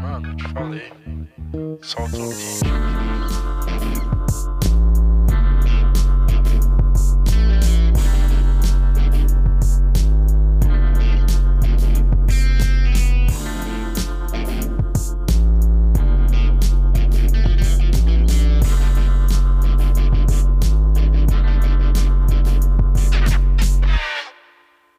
Mano, te falei. Solta o vídeo.